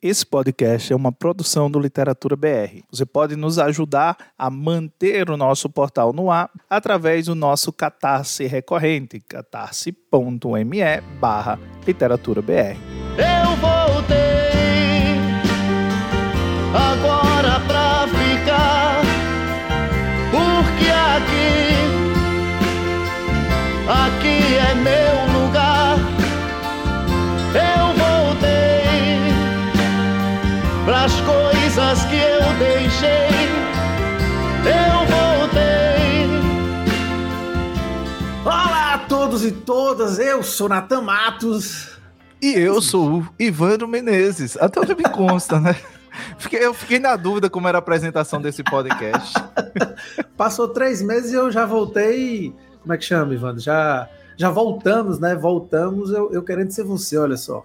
Esse podcast é uma produção do Literatura BR. Você pode nos ajudar a manter o nosso portal no ar através do nosso catarse recorrente, catarse.me barra literaturabr. Eu voltei agora todos e todas, eu sou Natan Matos. E eu sou o Ivandro Menezes, até onde me consta, né? Fiquei, eu fiquei na dúvida como era a apresentação desse podcast. Passou três meses e eu já voltei. Como é que chama, Ivandro? Já, já voltamos, né? Voltamos, eu, eu querendo ser você, olha só.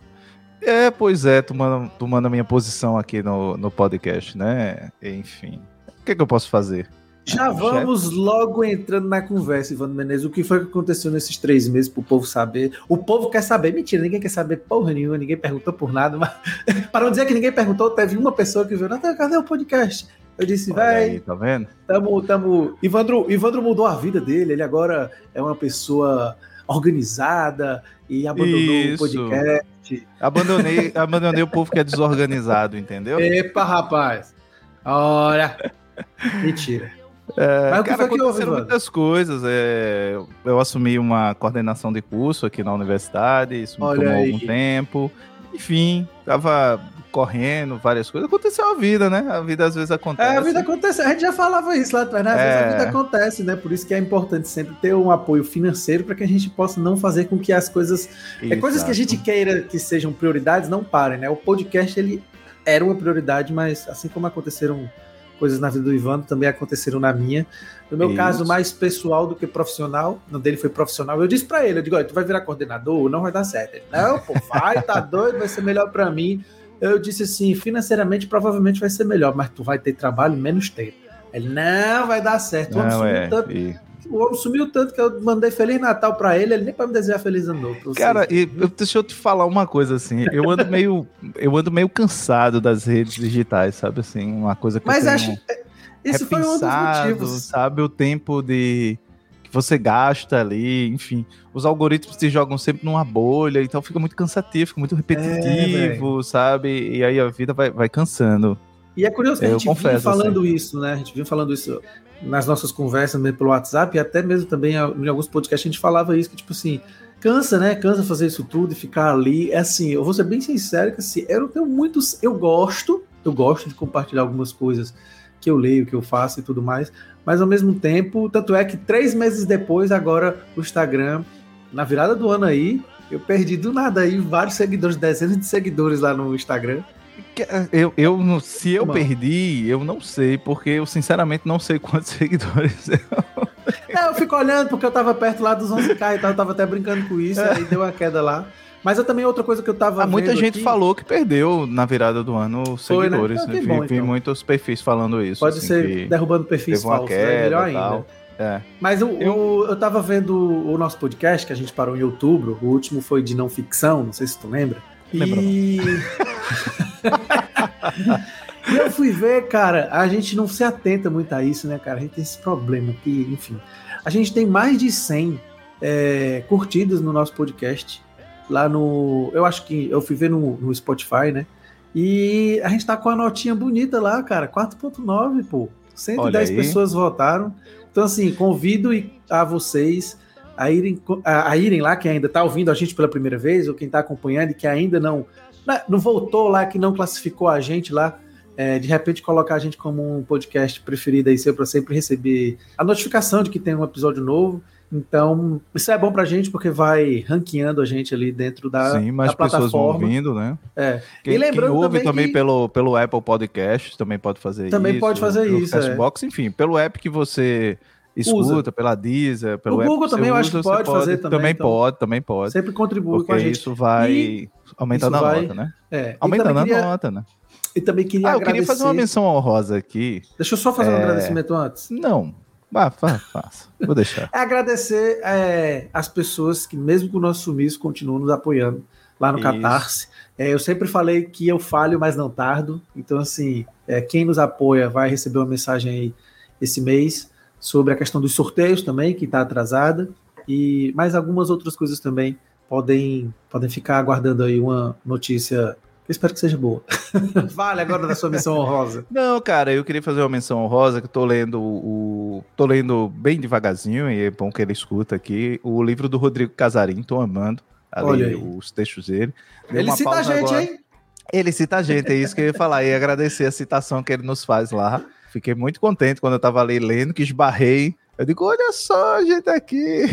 É, pois é, tomando, tomando a minha posição aqui no, no podcast, né? Enfim, o que, que eu posso fazer? Já vamos logo entrando na conversa, Ivandro Menezes. O que foi que aconteceu nesses três meses para o povo saber? O povo quer saber. Mentira, ninguém quer saber porra nenhuma, ninguém perguntou por nada. Mas para não dizer que ninguém perguntou, teve uma pessoa que viu, Natan, cadê o podcast? Eu disse, vai. tá vendo? Tamo, tamo. Ivandro, Ivandro mudou a vida dele, ele agora é uma pessoa organizada e abandonou Isso. o podcast. Abandonei, abandonei o povo que é desorganizado, entendeu? Epa, rapaz! Olha! Mentira. É, Mas o que cara, que houve, aconteceram Evandro? muitas coisas. é, eu- assumi uma coordenação de curso aqui na universidade, isso me Olha tomou aí. algum tempo. Enfim, tava correndo, várias coisas. Aconteceu a vida, né? A vida às vezes acontece. É, a vida acontece, a gente já falava isso lá atrás, né? Às vezes É. a vida acontece, né? Por isso que é importante sempre ter um apoio financeiro para que a gente possa não fazer com que as coisas. É coisas que a gente Exato. queira que sejam prioridades, não parem, né? O podcast, ele era uma prioridade, mas assim como aconteceram coisas na vida do Ivan, também aconteceram na minha. No meu Isso. caso, mais pessoal do que profissional, no dele foi profissional. Eu disse para ele, eu digo, olha, tu vai virar coordenador, não vai dar certo. Ele, não, pô, vai, tá doido, vai ser melhor para mim. Eu disse assim, financeiramente provavelmente vai ser melhor, mas tu vai ter trabalho menos tempo. Ele, não, vai dar certo. Não, é. e- o homem sumiu tanto que eu mandei Feliz Natal pra ele, ele nem pra me desejar Feliz Ano Novo. Cara, e eu- deixa eu te falar uma coisa assim. Eu ando meio, eu ando meio cansado das redes digitais, sabe assim, uma coisa que Mas eu acho tenho esse foi um dos motivos. sabe, o tempo de que você gasta ali, enfim, os algoritmos te jogam sempre numa bolha, então fica muito cansativo, fica muito repetitivo, sabe? E aí a vida vai, vai cansando. E é curioso que a gente confesso, assim. falando isso, né? A gente vinha falando isso nas nossas conversas pelo WhatsApp e até mesmo também em alguns podcasts a gente falava isso, que tipo assim, cansa, né? Cansa fazer isso tudo e ficar ali. É assim, eu vou ser bem sincero que assim, eu tenho muitos. Eu gosto, eu gosto de compartilhar algumas coisas que eu leio, que eu faço e tudo mais, mas ao mesmo tempo, tanto é que três meses depois, agora o Instagram, na virada do ano aí, eu perdi do nada aí vários seguidores, dezenas de seguidores lá no Instagram. Eu, eu, se eu Mano. perdi, eu não sei, porque eu sinceramente não sei quantos seguidores. É, eu fico olhando porque eu tava perto lá dos 11k e tal, eu tava até brincando com isso, aí deu uma queda lá. Mas eu também, outra coisa que eu tava Ah, muita gente aqui, falou que perdeu na virada do ano os Foi, né? seguidores. Ah, que vi, bom, vi então. muitos perfis falando isso. Pode assim, ser derrubando perfis teve falsos, né? melhor e ainda. tal. É. Mas o, Eu- o- eu tava vendo o nosso podcast, que a gente parou em outubro, o último foi de não ficção, não sei se tu lembra. E... e eu fui ver, cara, a gente não se atenta muito a isso, né, cara? A gente tem esse problema que, enfim. A gente tem mais de 100 é, curtidas no nosso podcast. Lá no. Eu acho que eu fui ver no, no Spotify, né? E a gente tá com a notinha bonita lá, cara. 4.9, pô. 110 Olha aí. pessoas votaram. Então, assim, convido a vocês a irem, a, a irem lá, quem ainda tá ouvindo a gente pela primeira vez, ou quem tá acompanhando e que ainda não, não- voltou lá, que não classificou a gente lá. é, de repente colocar a gente como um podcast preferido aí seu para sempre receber a notificação de que tem um episódio novo. Então, isso é bom pra gente porque vai ranqueando a gente ali dentro da, Sim, mais da pessoas vão ouvindo, né? É. Quem, E lembrando quem ouve também também, que- pelo, pelo Apple Podcast também pode fazer Também isso. pode fazer pelo isso, é. Castbox, enfim, pelo app que você escuta, pela Deezer, pelo O Google também eu acho que usa, pode você fazer também, Também então. pode, também pode. Sempre contribui com a Porque gente. isso vai E aumentando isso a vai- nota, né? É, Aumentando a queria- nota, né? E também queria Ah, eu agradecer. queria fazer uma menção honrosa aqui. Deixa eu só fazer um É. agradecimento antes. Não, vá, fa- faça. Vou deixar. É agradecer é, as pessoas que, mesmo com o nosso sumiço, continuam nos apoiando lá no Isso. Catarse. É, eu sempre falei que eu falho, mas não tardo. Então, assim, é, quem nos apoia vai receber uma mensagem aí esse mês sobre a questão dos sorteios também, que está atrasada, e mais algumas outras coisas também podem, podem ficar aguardando aí uma notícia eu espero que seja boa. vale agora da sua menção honrosa. Não, cara, eu queria fazer uma menção honrosa que eu tô lendo o. tô lendo bem devagarzinho, e é bom que ele escuta aqui. O livro do Rodrigo Casarim, tô amando. Ali, os textos dele. Deu ele cita a gente, agora. hein? Ele cita a gente, é isso que eu ia falar, e agradecer a citação que ele nos faz lá. Fiquei muito contente quando eu tava ali lendo, que esbarrei eu digo, olha só, a gente aqui.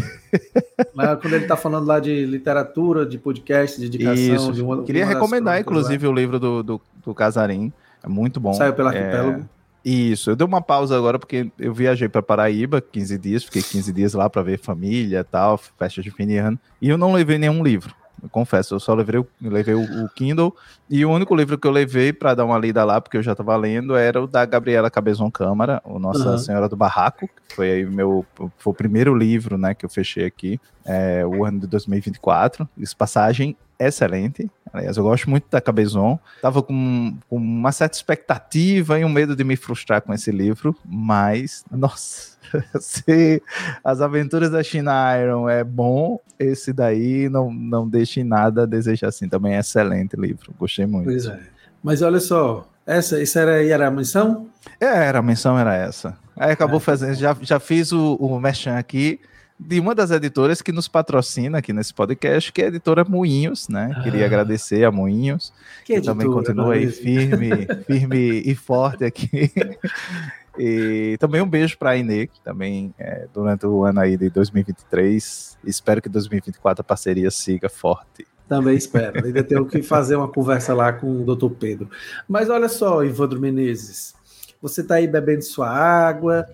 Mas quando ele está falando lá de literatura, de podcast, de indicação, Isso. de uma, Queria recomendar, inclusive, lá. o livro do, do, do, Casarim. É muito bom. Saiu pela Arquipélago. É... Isso, eu dei uma pausa agora porque eu viajei para Paraíba 15 dias, fiquei 15 dias lá para ver família tal, festa de fim de ano, e eu não levei nenhum livro confesso, eu só levei, levei o, o, Kindle e o único livro que eu levei para dar uma lida lá, porque eu já estava lendo, era o da Gabriela Cabezon Câmara, o Nossa uhum. Senhora do Barraco, que foi aí meu foi o primeiro livro, né, que eu fechei aqui, é, o ano de 2024. Isso passagem excelente. Aliás, eu gosto muito da Cabezon. Tava com, com, uma certa expectativa e um medo de me frustrar com esse livro, mas, nossa, se As Aventuras da China Iron é bom, esse daí não, não deixa em nada a desejar assim. Também é excelente livro, gostei muito. Pois é. Mas olha só, essa, essa era, era a menção? É, era, a menção era essa. Aí acabou é. fazendo, já, já fiz o, o merchan aqui, de uma das editoras que nos patrocina aqui nesse podcast, que é a editora Moinhos, né? Ah. Queria agradecer a Moinhos, que, que também continua aí firme, firme e forte aqui. E também um beijo para a Inê, que também é, durante o ano aí de 2023. Espero que 2024 a parceria siga forte. Também espero. Ainda tenho que fazer uma conversa lá com o doutor Pedro. Mas olha só, Ivandro Menezes, você está aí bebendo sua água,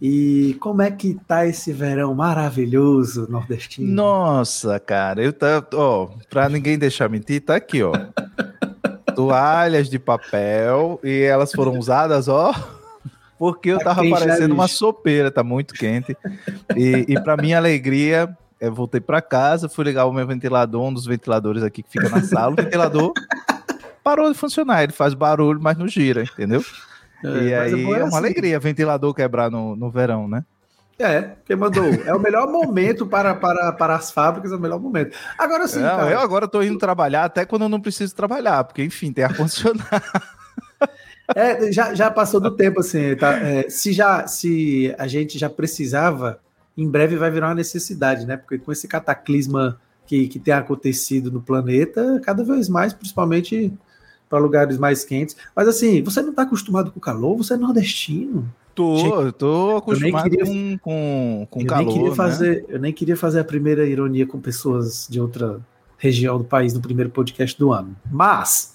e como é que tá esse verão maravilhoso nordestino? Nossa, cara, eu tá, ó, para ninguém deixar mentir, tá aqui, ó. Toalhas de papel e elas foram usadas, ó, porque eu tava parecendo uma sopeira, tá muito quente. E, e para minha alegria, eu voltei para casa, fui ligar o meu ventilador, um dos ventiladores aqui que fica na sala, o ventilador parou de funcionar, ele faz barulho, mas não gira, entendeu? É, e aí é, é uma assim. alegria ventilador quebrar no, no verão, né? É, quem mandou. É o melhor momento para, para, para as fábricas, é o melhor momento. Agora sim. É, eu agora estou indo trabalhar até quando eu não preciso trabalhar, porque, enfim, tem ar-condicionado. É, já, já passou do tempo, assim, tá? É, se, já, se a gente já precisava, em breve vai virar uma necessidade, né? Porque com esse cataclisma que, que tem acontecido no planeta, cada vez mais, principalmente para lugares mais quentes. Mas assim, você não está acostumado com calor, você é nordestino. Tô, tô acostumado queria, com, com, com eu calor. Nem queria né? fazer, Eu nem queria fazer a primeira ironia com pessoas de outra região do país no primeiro podcast do ano. Mas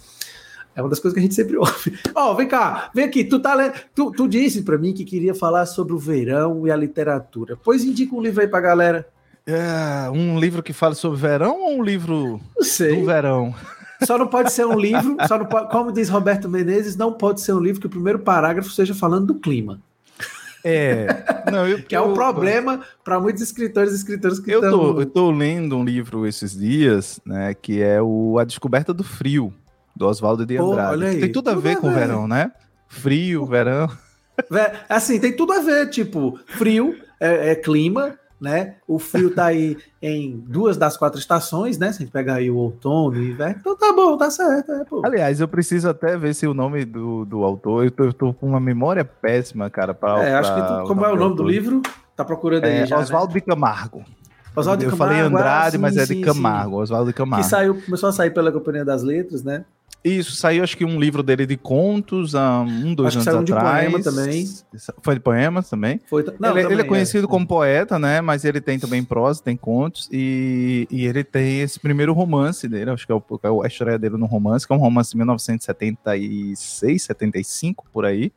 é uma das coisas que a gente sempre ouve. Ó, oh, vem cá, vem aqui. Tu, tá tu, tu disse para mim que queria falar sobre o verão e a literatura. Pois indica um livro aí pra galera. É, um livro que fala sobre verão ou um livro do verão? Só não pode ser um livro, só não pode, como diz Roberto Menezes, não pode ser um livro que o primeiro parágrafo seja falando do clima. É, não, eu, que é um problema para muitos escritores e escritores que eu estão... Tô, eu tô lendo um livro esses dias, né, que é o A Descoberta do Frio, do Oswaldo de Andrade. Pô, tem tudo a ver tudo com o verão, né? Frio, verão. Assim, tem tudo a ver, tipo, frio é, é clima, né? O frio tá aí em duas das quatro estações, né? Se a gente pegar aí o outono e inverno, então tá bom, tá certo. É, Aliás, eu preciso até ver se o nome do, do autor, eu tô, eu tô com uma memória péssima, cara. Pra, é, acho que tu, como é o nome do, do livro? Tá procurando aí é, já. Oswaldo né? de Camargo. Oswaldo eu Camargo, falei Andrade, ah, sim, mas é de sim, Camargo, sim. Oswaldo de Camargo. Que saiu, começou a sair pela Companhia das Letras, né? Isso, saiu acho que um livro dele de contos há um, dois acho anos atrás. De poema também. Foi de poemas também? Foi, não, ele, também, ele, é conhecido é. como poeta, né? Mas ele tem também prosa, tem contos, e, e ele tem esse primeiro romance dele, acho que é, o, é a história dele no romance, que é um romance de 1976, 75, por aí.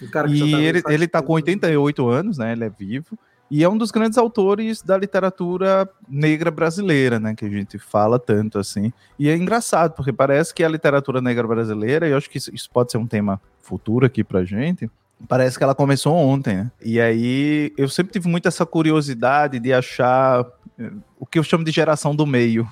e tá ele, ele tá com 88 anos, né? Ele é vivo. E é um dos grandes autores da literatura negra brasileira, né? Que a gente fala tanto assim. E é engraçado, porque parece que a literatura negra brasileira, e eu acho que isso, pode ser um tema futuro aqui pra gente, parece que ela começou ontem, né? E aí eu sempre tive muito essa curiosidade de achar eh, o que eu chamo de geração do meio.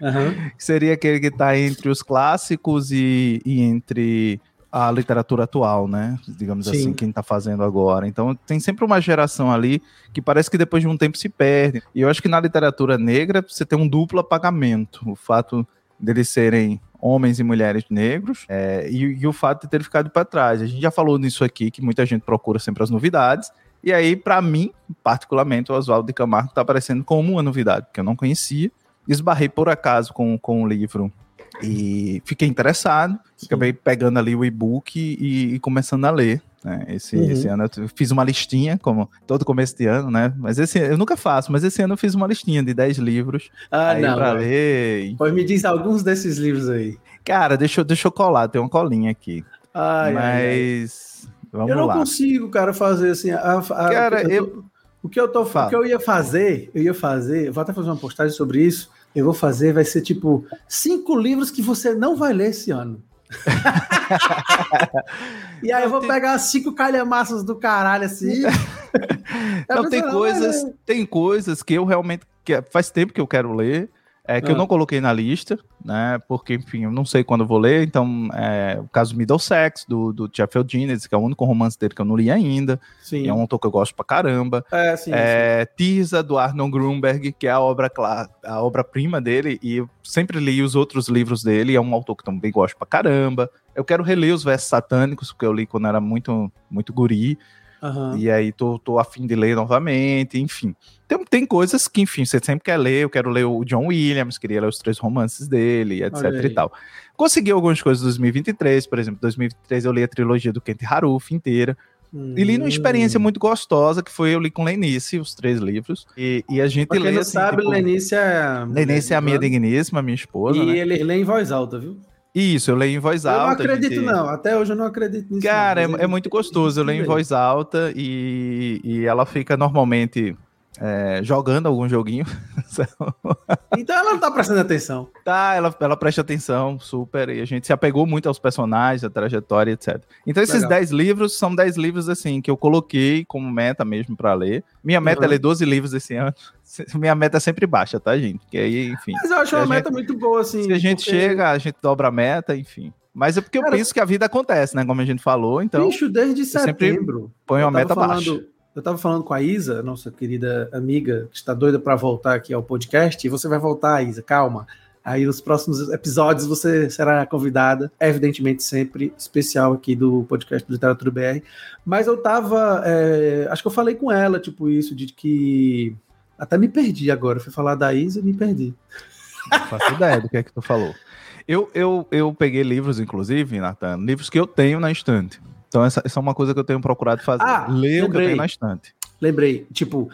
Uhum. Seria aquele que está entre os clássicos e, e, entre a literatura atual, né? Digamos Sim. assim, quem está fazendo agora. Então tem sempre uma geração ali que parece que depois de um tempo se perde. E eu acho que na literatura negra você tem um duplo apagamento. O fato deles serem homens e mulheres negros é, e, e, o fato de ter ficado para trás. A gente já falou nisso aqui, que muita gente procura sempre as novidades. E aí, para mim, particularmente, o Oswaldo de Camargo está aparecendo como uma novidade, que eu não conhecia. Esbarrei por acaso com, com o livro e fiquei interessado. Sim. Acabei pegando ali o e-book e, e começando a ler. Né? Esse, uhum. esse, ano eu fiz uma listinha, como todo começo de ano, né? Mas esse eu nunca faço, mas esse ano eu fiz uma listinha de 10 livros ah, aí não, pra ler. Pois me diz alguns desses livros aí. Cara, deixa, deixa eu colar, tem uma colinha aqui. Ai, mas. Ai, ai. Eu não lá. consigo, cara, fazer assim. A, a, cara, eu, eu, o que eu tô, o que eu ia fazer, eu ia fazer, eu vou até fazer uma postagem sobre isso. Eu vou fazer, vai ser tipo cinco livros que você não vai ler esse ano. e aí eu vou pegar cinco calhamaças do caralho assim. não, tem coisas, tem coisas que eu realmente que faz tempo que eu quero ler é, que ah. eu não coloquei na lista, né? Porque, enfim, eu não sei quando eu vou ler. Então, é, o caso Middlesex, do, do Jeff Eugenides, que é o único romance dele que eu não li ainda. Sim. É um autor que eu gosto pra caramba. É, sim, é, sim. Tirza, do Arnold Grunberg, que é a obra a obra-prima dele. E eu sempre li os outros livros dele. É um autor que também gosto pra caramba. Eu quero reler os versos satânicos, porque eu li quando era muito, muito guri. Uhum. E aí tô, tô afim de ler novamente, enfim. Tem, tem coisas que, enfim, você sempre quer ler. Eu quero ler o John Williams, queria ler os três romances dele, etc e tal. Consegui algumas coisas em 2023, por exemplo, 2023 eu li a trilogia do Kent Haruf inteira. Hum. E li numa experiência hum. muito gostosa, que foi eu li com Lenice, os três livros. E, e a gente pra quem lê. não assim, sabe, tipo, Lenice é. Lenice é a minha digníssima, minha esposa. E né? ele lê em voz alta, viu? Isso, eu leio em voz alta. Eu não acredito, gente... não. Até hoje eu não acredito nisso. Cara, não, é, é, muito gostoso. Eu leio em voz alta e, e ela fica normalmente é, jogando algum joguinho. então ela não tá prestando atenção. Tá, ela, ela presta atenção, super, e a gente se apegou muito aos personagens, a trajetória, etc. Então esses 10 livros são 10 livros, assim, que eu coloquei como meta mesmo para ler. Minha meta uhum. é ler 12 livros esse ano. Minha meta é sempre baixa, tá, gente? Que aí, enfim. Mas eu acho uma meta muito boa, assim. Se a gente porque... chega, a gente dobra a meta, enfim. Mas é porque Cara, eu penso que a vida acontece, né? Como a gente falou, então. Bicho, desde setembro. Põe uma meta falando... baixa eu estava falando com a Isa, nossa querida amiga, que está doida para voltar aqui ao podcast, e você vai voltar, Isa, calma. Aí nos próximos episódios você será convidada, evidentemente sempre especial aqui do podcast Literatura BR. Mas eu tava, é, acho que eu falei com ela, tipo isso, de que até me perdi agora. Fui falar da Isa e me perdi. Não faço ideia do que é que tu falou. Eu, eu, eu peguei livros, inclusive, Nathan, livros que eu tenho na estante. Então, essa, essa é uma coisa que eu tenho procurado fazer. Ah, ler o que eu tenho na estante. Lembrei. Tipo,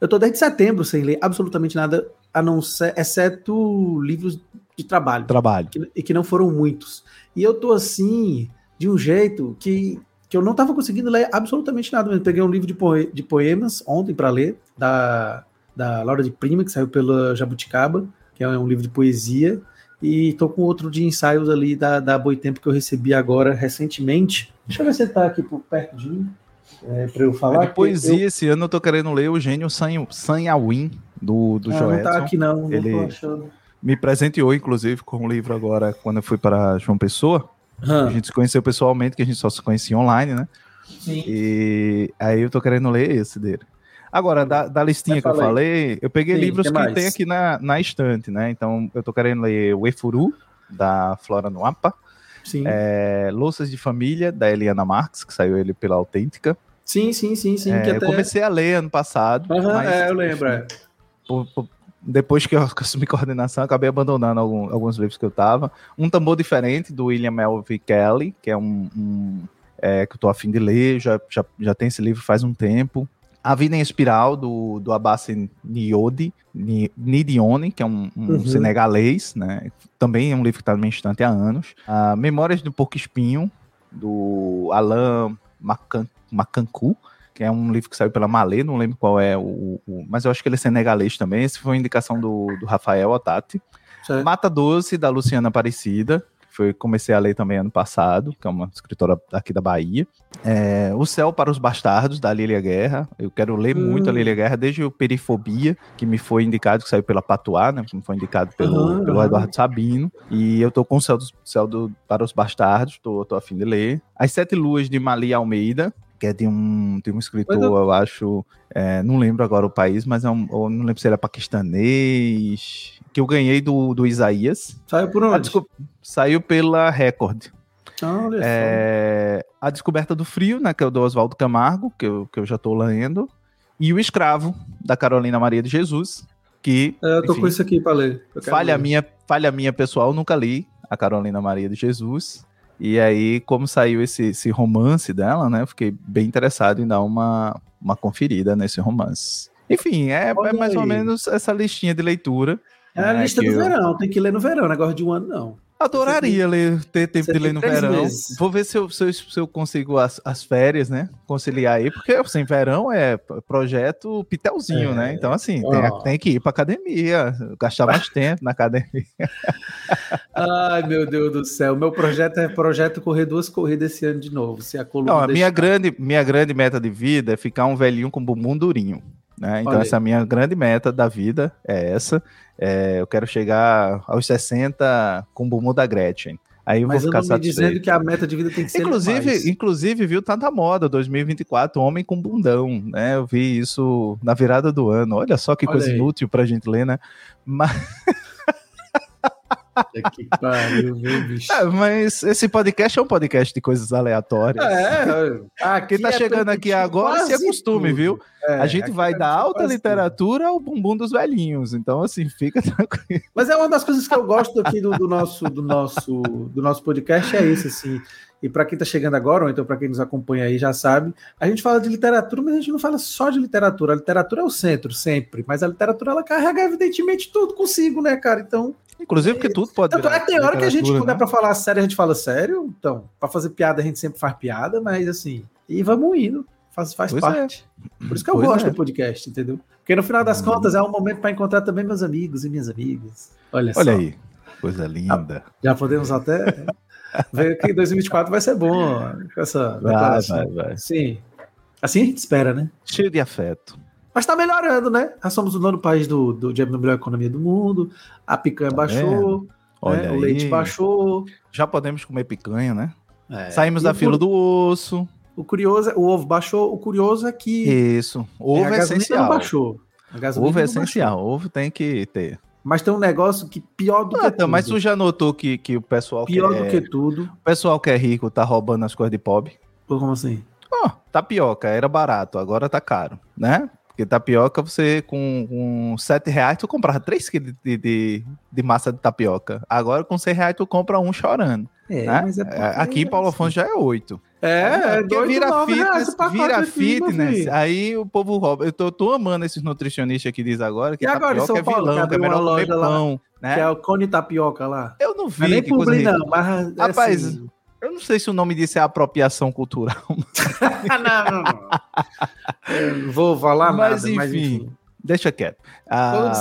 eu tô desde setembro sem ler absolutamente nada, a não ser, exceto livros de trabalho. Trabalho. Que, e que não foram muitos. E eu tô assim, de um jeito que, que eu não tava conseguindo ler absolutamente nada. Eu peguei um livro de, poe, de poemas ontem para ler, da, da Laura de Prima, que saiu pela Jabuticaba, que é um livro de poesia. E tô com outro de ensaios ali da, da Boitempo que eu recebi agora recentemente. Deixa eu ver se tá aqui por perto de mim. É, para eu falar. De poesia, eu... esse ano eu tô querendo ler o Gênio Sanhawin, do, do ah, Joelson. Não tá aqui não, não Ele me presenteou, inclusive, com um livro agora, quando eu fui para João Pessoa. A gente se conheceu pessoalmente, que a gente só se conhecia online, né? Sim. E aí eu tô querendo ler esse dele. Agora, da, da listinha que eu falei, eu peguei Sim, livros que, que tem aqui na, na estante, né? Então, eu tô querendo ler o Efuru, da Flora Nuapa. Sim. É, Louças de Família, da Eliana Marx, que saiu ele pela Autêntica. Sim, sim, sim, sim. É, até... Eu comecei a ler ano passado. Uhum, mas, é, eu lembro. É. Por, por, depois que eu assumi coordenação, acabei abandonando algum, alguns livros que eu tava. Um tambor diferente, do William Melvin Kelly, que é um, um é, que eu tô afim de ler, já, já, já tem esse livro faz um tempo. A Vida em Espiral, do, do Abbas Niodi, Nidione, que é um, um uhum. senegalês, né? Também é um livro que está no meu estante há anos. Uh, Memórias do Porco Espinho, do Alain Macan, Macancu, que é um livro que saiu pela Malê, não lembro qual é o, o, Mas eu acho que ele é senegalês também. Esse foi uma indicação do, do Rafael Otati. Certo. Mata Doce, da Luciana Aparecida, foi comecei a ler também ano passado, que é uma escritora aqui da Bahia. É, o Céu para os Bastardos, da Lília Guerra. Eu quero ler hum. muito a Lília Guerra, desde o Perifobia, que me foi indicado, que saiu pela Patuá, né? Que me foi indicado pelo, pelo Eduardo Sabino. E eu tô com o Céu, do, Céu do, para os Bastardos, tô, tô a fim de ler. As Sete Luas de Mali Almeida, que é de um, de um escritor, eu... eu acho, é, não lembro agora o país, mas é um, não lembro se ele é paquistanês, que eu ganhei do, do Isaías. Saiu por onde? Desculpa, saiu pela Record. Ah, é, a Descoberta do Frio, né, que é o do Oswaldo Camargo, que eu, que eu já estou lendo, e O Escravo, da Carolina Maria de Jesus, que... É, eu tô enfim, com isso aqui para ler. Falha minha, falha minha pessoal, nunca li a Carolina Maria de Jesus, e aí, como saiu esse, esse romance dela, né? Eu fiquei bem interessado em dar uma, uma conferida nesse romance. Enfim, é, é mais ou menos essa listinha de leitura. É a né, lista do eu... verão, tem que ler no verão, negócio de um ano não. Adoraria ler, ter tempo de ler no verão. Meses. Vou ver se eu, se eu, se eu consigo as, as, férias, né? Conciliar aí, porque assim, verão é projeto pitelzinho, é. né? Então, assim, oh. tem, tem, que ir pra academia, gastar mais tempo na academia. Ai, meu Deus do céu. Meu projeto é projeto correr duas corridas esse ano de novo. Se a coluna Não, a minha grande, minha grande meta de vida é ficar um velhinho com bumbum durinho. Né? Então, Olha essa é a minha grande meta da vida é essa. É, eu quero chegar aos 60 com o bumbum da Gretchen. Aí eu Mas vou ficar eu não me dizendo que a meta de vida tem que ser inclusive, mais. inclusive, viu, tá na moda 2024, homem com bundão, né? Eu vi isso na virada do ano. Olha só que Olha coisa aí. inútil pra gente ler, né? Mas que pariu, viu, bicho? É, mas esse podcast é um podcast de coisas aleatórias. É, aqui tá é chegando aqui agora se acostume, tudo. viu? É, a gente vai da alta literatura tudo. ao bumbum dos velhinhos, então assim, fica tranquilo. Mas é uma das coisas que eu gosto aqui do, do nosso, do nosso, do nosso podcast é isso, assim. E para quem está chegando agora, ou então para quem nos acompanha aí já sabe, a gente fala de literatura, mas a gente não fala só de literatura. A literatura é o centro, sempre. Mas a literatura, ela carrega, evidentemente, tudo consigo, né, cara? Então. Inclusive, porque tudo pode. Tanto é que tem hora que a gente, quando é né? é para falar sério, a gente fala sério. Então, para fazer piada, a gente sempre faz piada, mas assim. E vamos indo. Faz, faz parte. É. Por isso que eu pois gosto é. do podcast, entendeu? Porque no final das hum. contas é um momento para encontrar também meus amigos e minhas amigas. Olha, Olha só. aí, coisa linda. Já podemos até Veio que 2024 vai ser bom. Essa vai, vai, vai. Sim. Assim a gente espera, né? Cheio de afeto. Mas tá melhorando, né? Nós somos o nono país do, do, de melhor economia do mundo. A picanha tá baixou. Né? o leite baixou. Já podemos comer picanha, né? É. Saímos e da fila do osso. O curioso, é, o ovo baixou. O curioso é que. Isso. Ovo é essencial. Não baixou. ovo é essencial. Baixou. Ovo tem que ter. Mas tem um negócio que pior do ah, que tudo. Mas tu já notou que, que o pessoal Pior que do é, que tudo. O pessoal que é rico tá roubando as coisas de pobre. Como assim? Oh, tapioca, era barato, agora tá caro, né? Porque tapioca, você com, com 7 reais, tu comprava 3 quilos de, de, de, massa de tapioca. Agora com 100 reais, tu compra um chorando. É, né? mas é, é Aqui em Paulo Afonso já é 8. É, é porque vira fitness, vira fitness, aí o povo rouba. Eu tô, tô amando esses nutricionistas que diz agora que e agora, São é Paulo, vilão, que é melhor comer pão, lá, né? Que é o cone tapioca lá. Eu não vi. É nem publi, não, mas Rapaz, assim... eu não sei se o nome disso é apropriação cultural. não, não, não. vou falar mas, nada, enfim, mas enfim. Deixa quieto. Ah,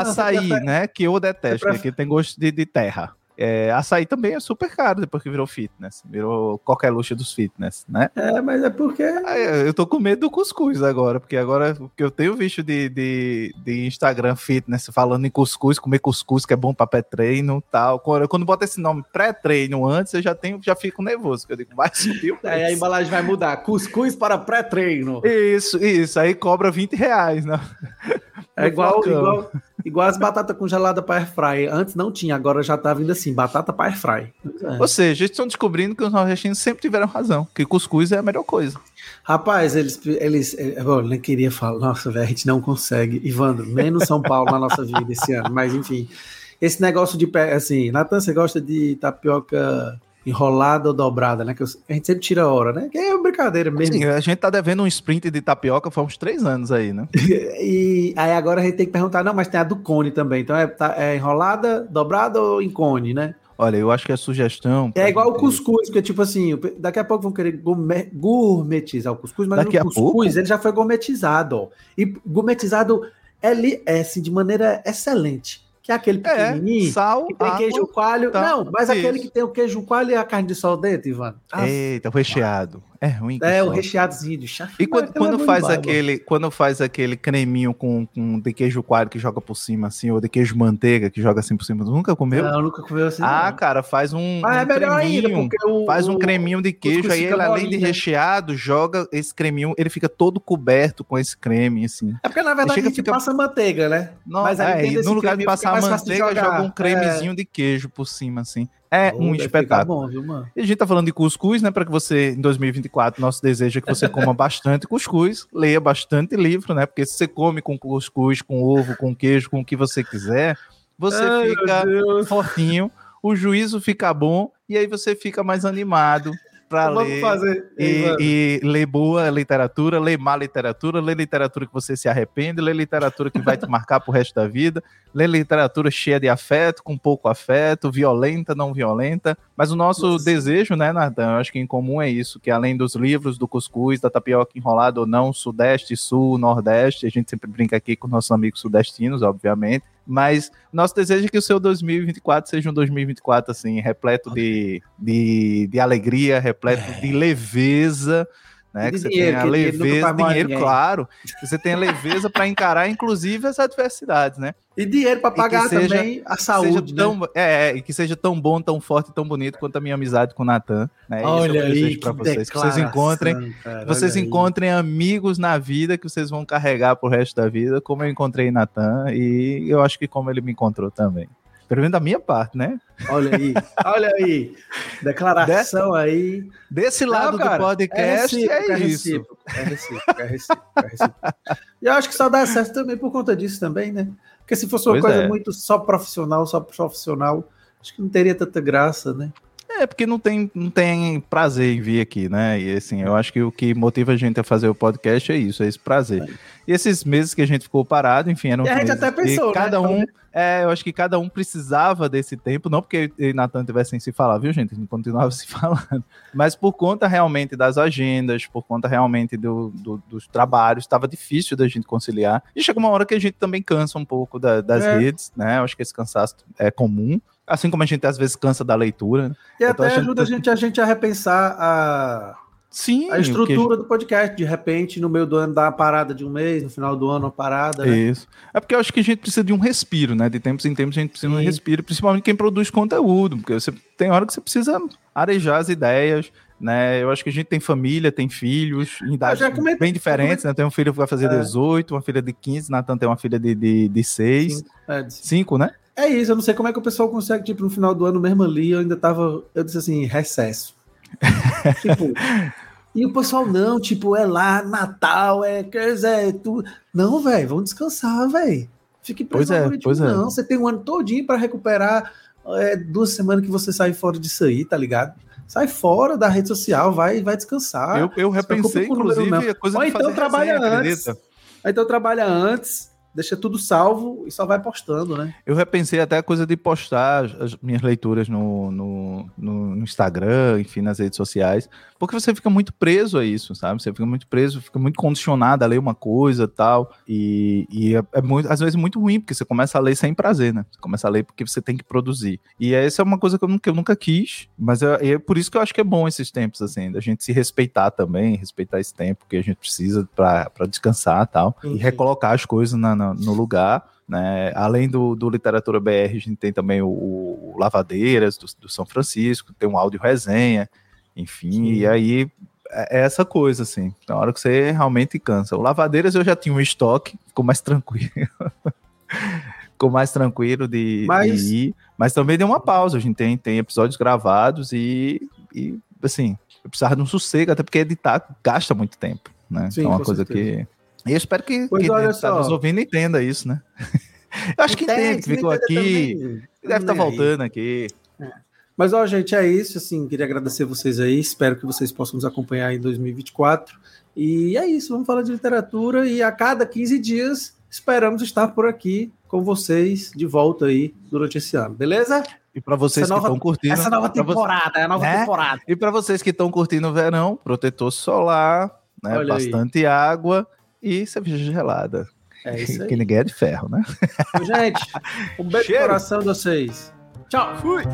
açaí, né? Que eu detesto, que tem gosto de, de terra. É, açaí também é super caro depois que virou fitness. Virou qualquer luxo dos fitness, né? É, mas é porque. Eu tô com medo do cuscuz agora, porque agora que eu tenho visto de, de, de Instagram fitness falando em cuscuz, comer cuscuz que é bom pra pré-treino tal. Quando, quando bota esse nome pré-treino antes, eu já tenho, já fico nervoso, porque eu digo, vai subir o preço. Aí a embalagem vai mudar. Cuscuz para pré-treino. Isso, isso. Aí cobra 20 reais, né? É igual, igual, igual as batatas congeladas para airfry. Antes não tinha, agora já tá vindo assim, batata para airfry. É. Ou seja, eles estão descobrindo que os nordestinos sempre tiveram razão, que cuscuz é a melhor coisa. Rapaz, eles, eles eu nem queria falar, nossa, velho, a gente não consegue. Ivandro, menos São Paulo na nossa vida esse ano, mas enfim. Esse negócio de, assim, Natan, você gosta de tapioca enrolada ou dobrada, né? Que a gente sempre tira a hora, né? Que é uma brincadeira mesmo. Sim, a gente tá devendo um sprint de tapioca faz uns três anos aí, né? e aí agora a gente tem que perguntar, não, mas tem a do cone também. Então é, tá, é enrolada, dobrada ou em cone, né? Olha, eu acho que a sugestão. É igual o cuscuz, porque, tipo assim, daqui a pouco vão querer gourmetizar o cuscuz, mas daqui o cuscuz ele já foi gourmetizado, ó. E gourmetizado é, é assim, de maneira excelente. Que é aquele pequenininho, é, sal, que tem água, queijo coalho. Tá, não, mas isso. aquele que tem o queijo coalho e a carne de sol dentro, Ivan. Eita, o recheado. É ruim. É, o recheadozinho de chá. E quando, quando faz aquele, quando faz aquele creminho com, com de queijo coalho que joga por cima, assim, ou de queijo manteiga que joga assim por cima, nunca comeu? Não, nunca comeu assim. Ah, não. cara, faz um, Mas um é melhor ainda, porque o, faz um creminho de queijo, aí ele, além de recheado, joga esse creminho, ele fica todo coberto com esse creme, assim. É porque, na verdade, a gente fica... passa manteiga, né? Não, Mas é, no lugar de passar manteiga, joga um cremezinho é. de queijo por cima, assim. É oh, um espetáculo. Bom, viu, e a gente tá falando de cuscuz, né? Para que você, em 2024, nosso desejo é que você coma bastante cuscuz, leia bastante livro, né? Porque se você come com cuscuz, com ovo, com queijo, com o que você quiser, você Ai, fica fortinho, o juízo fica bom e aí você fica mais animado para ler fazer, e, e, ler boa literatura, ler má literatura, ler literatura que você se arrepende, ler literatura que vai te marcar pro resto da vida, ler literatura cheia de afeto, com pouco afeto, violenta, não violenta. Mas o nosso Nossa. desejo, né, Nathan, eu acho que em comum é isso, que além dos livros, do cuscuz, da tapioca enrolada ou não, sudeste, sul, nordeste, a gente sempre brinca aqui com nossos amigos sudestinos, obviamente, mas nosso desejo é que o seu 2024 seja um 2024 assim, repleto de, de, de alegria, repleto é. de leveza, né? Que você dinheiro, tenha leveza, dinheiro, claro. Que você tenha leveza para encarar, inclusive, as adversidades, né? E dinheiro para pagar seja, também a saúde. Tão, né? é, é, e que seja tão bom, tão forte e tão bonito quanto a minha amizade com o Natan. Né? Olha aí, para vocês. Que vocês encontrem, cara, vocês encontrem aí. amigos na vida que vocês vão carregar pro resto da vida, como eu encontrei Natan, e eu acho que como ele me encontrou também. Pelo menos da minha parte, né? Olha aí, olha aí. Declaração aí. Desse lado cara, do podcast é, é, é isso. É recíproco, é recíproco, é recíproco. E eu acho que só dá certo também por conta disso também, né? Porque se fosse uma pois coisa é. muito só profissional, só profissional, acho que não teria tanta graça, né? É, porque não tem, não tem prazer em vir aqui, né? E assim, eu acho que o que motiva a gente a fazer o podcast é isso, é esse prazer. É. E esses meses que a gente ficou parado, enfim, eram. E a gente até pensou, né? cada um. É, eu acho que cada um precisava desse tempo, não porque eu e Natan tivessem se falar, viu, gente? A gente continuava se falando. Mas por conta realmente das agendas, por conta realmente do, do dos trabalhos, estava difícil da gente conciliar. E chega uma hora que a gente também cansa um pouco da, das é. redes, né? Eu acho que esse cansaço é comum. Assim como a gente às vezes cansa da leitura. Né? E até ajuda a gente, a gente a repensar a, Sim, a estrutura do podcast. De repente, no meio do ano, dá uma parada de um mês, no final do ano, uma parada. Né? Isso. É porque eu acho que a gente precisa de um respiro, né? De tempos em tempos a gente precisa Sim. de um respiro, principalmente quem produz conteúdo, porque você tem hora que você precisa arejar as ideias. Né, eu acho que a gente tem família, tem filhos, em idades bem diferentes, né? Tem um filho que vai fazer é. 18, uma filha de 15, Natan tem uma filha de, de, de 6. 5, é, 5 né? É isso, eu não sei como é que o pessoal consegue, tipo, no final do ano mesmo ali, eu ainda tava, eu disse assim, recesso. tipo, e o pessoal, não, tipo, é lá, Natal, é, quer dizer, é tu... Não, velho, vamos descansar, velho. Fique preso pois é, pois é. não. Você tem um ano todinho para recuperar é, duas semanas que você sai fora disso aí, tá ligado? Sai fora da rede social, vai, vai descansar. Eu, eu repensei, inclusive, a coisa Ou então trabalha resenha, antes. Acredita? Então trabalha antes deixa tudo salvo e só vai postando, né? Eu repensei até a coisa de postar as minhas leituras no, no, no, Instagram, enfim, nas redes sociais, porque você fica muito preso a isso, sabe? Você fica muito preso, fica muito condicionado a ler uma coisa tal, e, e é, é muito, às vezes muito ruim, porque você começa a ler sem prazer, né? Você começa a ler porque você tem que produzir. E essa é uma coisa que eu nunca, eu nunca quis, mas é, é por isso que eu acho que é bom esses tempos, assim, da gente se respeitar também, respeitar esse tempo que a gente precisa para descansar tal, e recolocar as coisas na no lugar. Né? Além do, do Literatura BR, a gente tem também o, o Lavadeiras, do, do, São Francisco, tem um áudio resenha, enfim, Sim. e aí é, é essa coisa, assim, na hora que você realmente cansa. O Lavadeiras eu já tinha um estoque, ficou mais tranquilo. ficou mais tranquilo de, mas... de, ir, mas também deu uma pausa. A gente tem, tem episódios gravados e, e assim, eu precisava de um sossego, até porque editar gasta muito tempo, né? Sim, é uma coisa certeza. que eu espero que pois quem está nos ouvindo entenda isso, né? eu acho que entende, que ficou aqui. Deve estar tá voltando aqui. É. Mas, ó, gente, é isso. Assim, queria agradecer vocês aí. Espero que vocês possam nos acompanhar em 2024. E é isso. Vamos falar de literatura. E a cada 15 dias esperamos estar por aqui com vocês de volta aí durante esse ano, beleza? E para vocês essa que estão curtindo. Essa nova temporada, é a nova né? temporada. E para vocês que estão curtindo o verão, protetor solar, né? Olha bastante aí. água e cerveja gelada. É isso aí. Que ninguém é de ferro, né? Gente, um beijo no Cheiro. coração de vocês. Tchau. Fui!